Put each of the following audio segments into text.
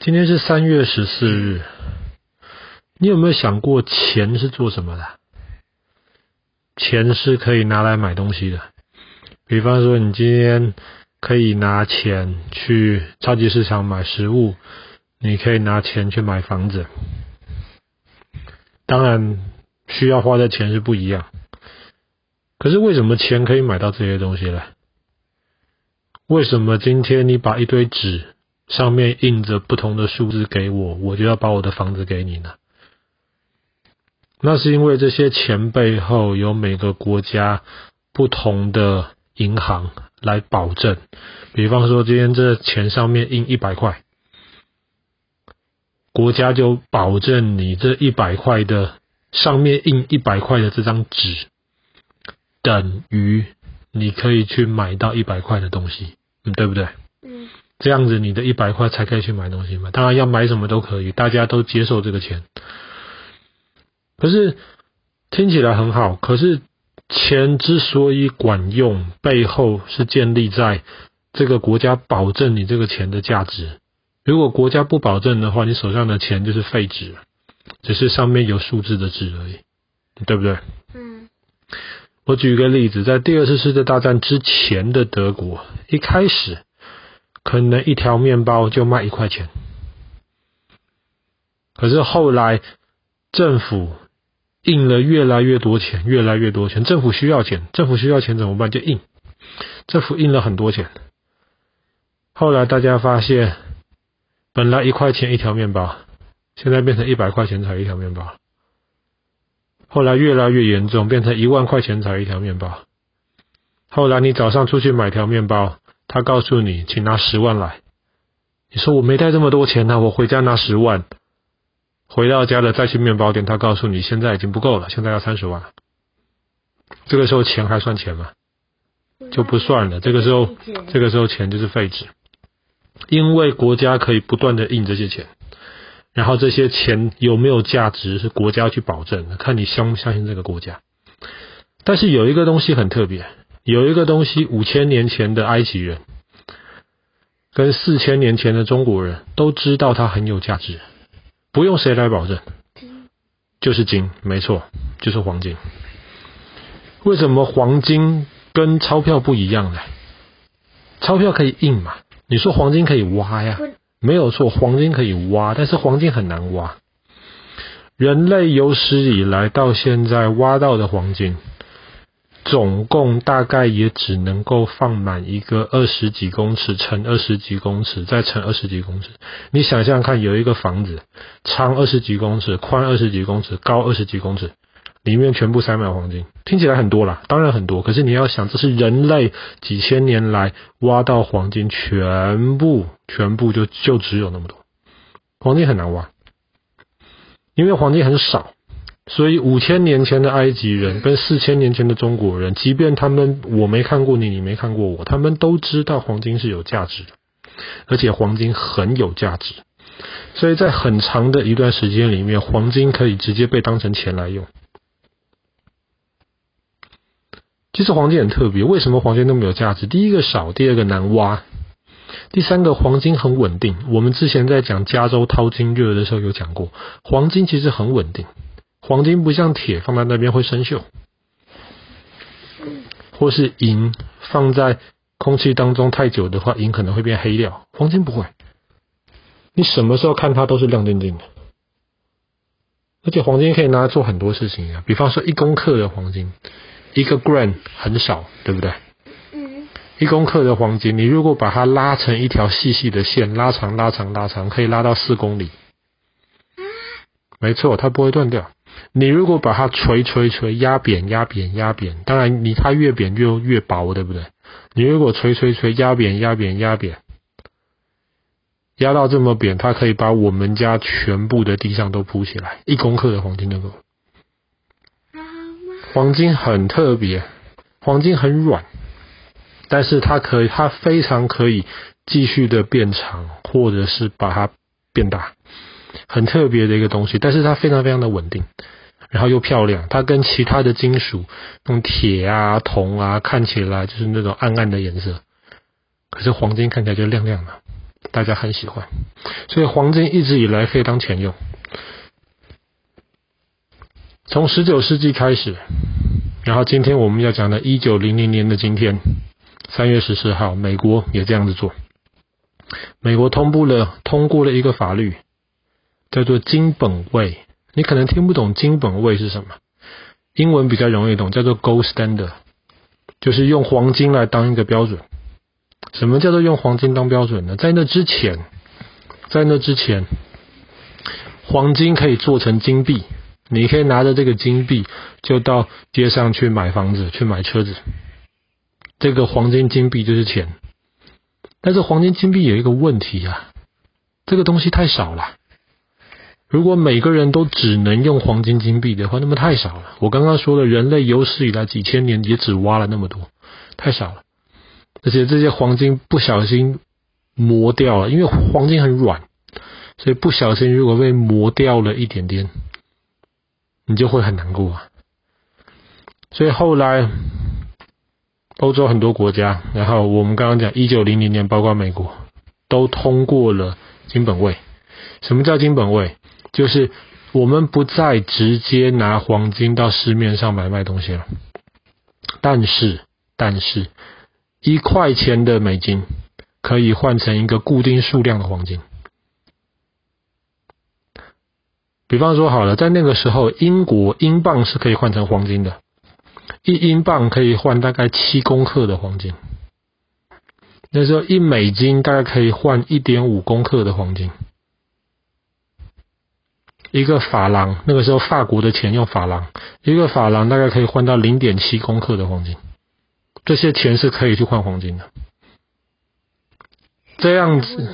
今天是三月十四日，你有没有想过钱是做什么的？钱是可以拿来买东西的，比方说你今天可以拿钱去超级市场买食物，你可以拿钱去买房子。当然，需要花的钱是不一样。可是为什么钱可以买到这些东西呢？为什么今天你把一堆纸上面印着不同的数字给我，我就要把我的房子给你呢？那是因为这些钱背后有每个国家不同的银行来保证。比方说，今天这钱上面印一百块，国家就保证你这一百块的上面印一百块的这张纸，等于你可以去买到一百块的东西，嗯，对不对？嗯，这样子你的一百块才可以去买东西嘛。当然要买什么都可以，大家都接受这个钱。可是听起来很好，可是钱之所以管用，背后是建立在这个国家保证你这个钱的价值。如果国家不保证的话，你手上的钱就是废纸，只是上面有数字的纸而已，对不对？嗯。我举一个例子，在第二次世界大战之前的德国，一开始可能一条面包就卖一块钱，可是后来政府印了越来越多钱，越来越多钱，政府需要钱，政府需要钱怎么办？就印，政府印了很多钱。后来大家发现，本来一块钱一条面包，现在变成一百块钱才一条面包。后来越来越严重，变成一万块钱才一条面包。后来你早上出去买条面包，他告诉你，请拿十万来。你说我没带这么多钱呢，我回家拿十万。回到家了再去面包店，他告诉你现在已经不够了，现在要三十万。这个时候钱还算钱吗？就不算了。这个时候，这个时候钱就是废纸，因为国家可以不断的印这些钱。然后这些钱有没有价值是国家去保证的，看你相不相信这个国家。但是有一个东西很特别，有一个东西五千年前的埃及人跟四千年前的中国人都知道它很有价值，不用谁来保证，就是金，没错，就是黄金。为什么黄金跟钞票不一样呢？钞票可以印嘛，你说黄金可以挖呀？没有错，黄金可以挖，但是黄金很难挖。人类有史以来到现在挖到的黄金，总共大概也只能够放满一个二十几公尺乘二十几公尺再乘二十几公尺。你想象看，有一个房子，长二十几公尺，宽二十几公尺，高二十几公尺。里面全部塞满黄金，听起来很多啦，当然很多。可是你要想，这是人类几千年来挖到黄金，全部全部就就只有那么多。黄金很难挖，因为黄金很少，所以五千年前的埃及人跟四千年前的中国人，即便他们我没看过你，你没看过我，他们都知道黄金是有价值的，而且黄金很有价值。所以在很长的一段时间里面，黄金可以直接被当成钱来用。其实黄金很特别，为什么黄金那么有价值？第一个少，第二个难挖，第三个黄金很稳定。我们之前在讲加州淘金热的时候有讲过，黄金其实很稳定。黄金不像铁放在那边会生锈，或是银放在空气当中太久的话，银可能会变黑掉。黄金不会，你什么时候看它都是亮晶晶的。而且黄金可以拿来做很多事情啊，比方说一公克的黄金。一个 gram 很少，对不对？嗯。一公克的黄金，你如果把它拉成一条细细的线，拉长、拉长、拉长，可以拉到四公里。没错，它不会断掉。你如果把它锤、锤、锤，压扁、压扁、压扁，当然你它越扁越越薄，对不对？你如果锤、锤、锤，压扁、压扁、压扁，压到这么扁，它可以把我们家全部的地上都铺起来。一公克的黄金能够。黄金很特别，黄金很软，但是它可以，它非常可以继续的变长，或者是把它变大，很特别的一个东西。但是它非常非常的稳定，然后又漂亮。它跟其他的金属，用铁啊、铜啊，看起来就是那种暗暗的颜色，可是黄金看起来就亮亮的，大家很喜欢。所以黄金一直以来可以当钱用。从十九世纪开始，然后今天我们要讲的一九零零年的今天，三月十四号，美国也这样子做。美国通过了通过了一个法律，叫做金本位。你可能听不懂金本位是什么，英文比较容易懂，叫做 Gold Standard，就是用黄金来当一个标准。什么叫做用黄金当标准呢？在那之前，在那之前，黄金可以做成金币。你可以拿着这个金币，就到街上去买房子，去买车子。这个黄金金币就是钱。但是黄金金币有一个问题啊，这个东西太少了。如果每个人都只能用黄金金币的话，那么太少了。我刚刚说了，人类有史以来几千年也只挖了那么多，太少了。而且这些黄金不小心磨掉了，因为黄金很软，所以不小心如果被磨掉了一点点。你就会很难过啊，所以后来欧洲很多国家，然后我们刚刚讲一九零零年，包括美国，都通过了金本位。什么叫金本位？就是我们不再直接拿黄金到市面上买卖东西了，但是但是一块钱的美金可以换成一个固定数量的黄金。比方说好了，在那个时候，英国英镑是可以换成黄金的，一英镑可以换大概七公克的黄金。那时候一美金大概可以换一点五公克的黄金。一个法郎，那个时候法国的钱用法郎，一个法郎大概可以换到零点七公克的黄金。这些钱是可以去换黄金的。这样子，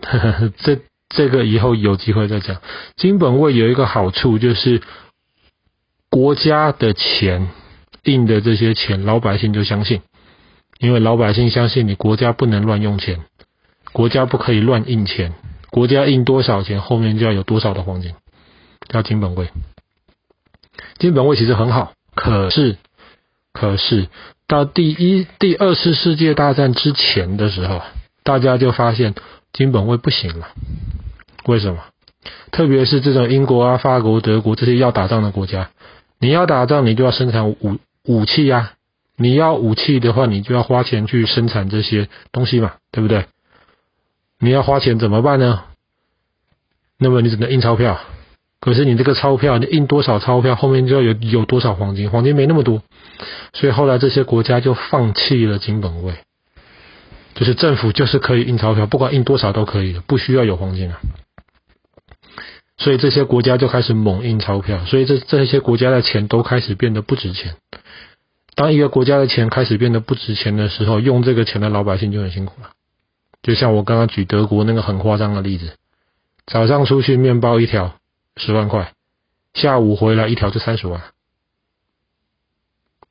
呵 呵这。这个以后有机会再讲。金本位有一个好处，就是国家的钱印的这些钱，老百姓就相信，因为老百姓相信你国家不能乱用钱，国家不可以乱印钱，国家印多少钱，后面就要有多少的黄金，叫金本位。金本位其实很好，可是可是到第一、第二次世界大战之前的时候，大家就发现金本位不行了。为什么？特别是这种英国啊、法国、德国这些要打仗的国家，你要打仗，你就要生产武武器呀。你要武器的话，你就要花钱去生产这些东西嘛，对不对？你要花钱怎么办呢？那么你只能印钞票。可是你这个钞票，你印多少钞票，后面就要有有多少黄金，黄金没那么多，所以后来这些国家就放弃了金本位，就是政府就是可以印钞票，不管印多少都可以的，不需要有黄金啊。所以这些国家就开始猛印钞票，所以这这些国家的钱都开始变得不值钱。当一个国家的钱开始变得不值钱的时候，用这个钱的老百姓就很辛苦了。就像我刚刚举德国那个很夸张的例子，早上出去面包一条十万块，下午回来一条就三十万。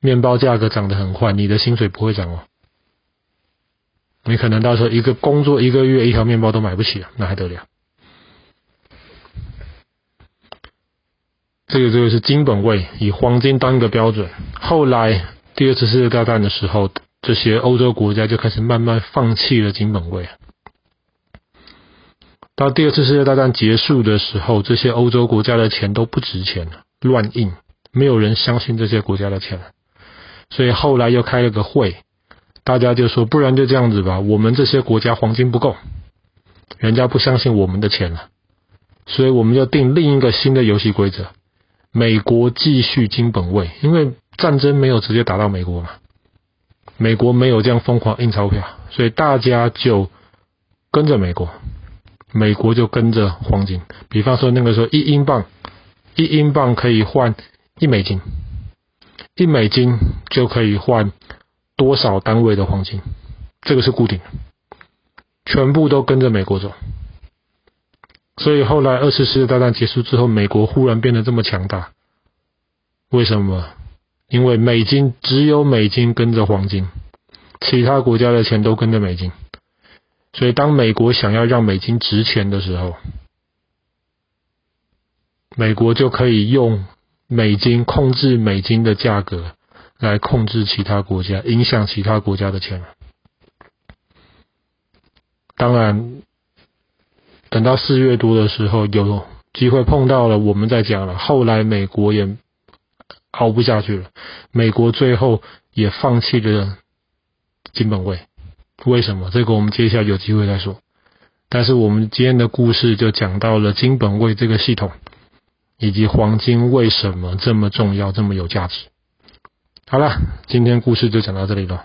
面包价格涨得很快，你的薪水不会涨哦。你可能到时候一个工作一个月一条面包都买不起了，那还得了？这个这个是金本位，以黄金当一个标准。后来第二次世界大战的时候，这些欧洲国家就开始慢慢放弃了金本位。到第二次世界大战结束的时候，这些欧洲国家的钱都不值钱了，乱印，没有人相信这些国家的钱了。所以后来又开了个会，大家就说，不然就这样子吧，我们这些国家黄金不够，人家不相信我们的钱了，所以我们就定另一个新的游戏规则。美国继续金本位，因为战争没有直接打到美国嘛，美国没有这样疯狂印钞票，所以大家就跟着美国，美国就跟着黄金。比方说那个时候，一英镑，一英镑可以换一美金，一美金就可以换多少单位的黄金，这个是固定的，全部都跟着美国走。所以后来二次世界大战结束之后，美国忽然变得这么强大，为什么？因为美金只有美金跟着黄金，其他国家的钱都跟着美金。所以当美国想要让美金值钱的时候，美国就可以用美金控制美金的价格，来控制其他国家，影响其他国家的钱。当然。等到四月多的时候有机会碰到了，我们再讲了。后来美国也熬不下去了，美国最后也放弃了金本位。为什么？这个我们接下来有机会再说。但是我们今天的故事就讲到了金本位这个系统，以及黄金为什么这么重要、这么有价值。好了，今天故事就讲到这里了。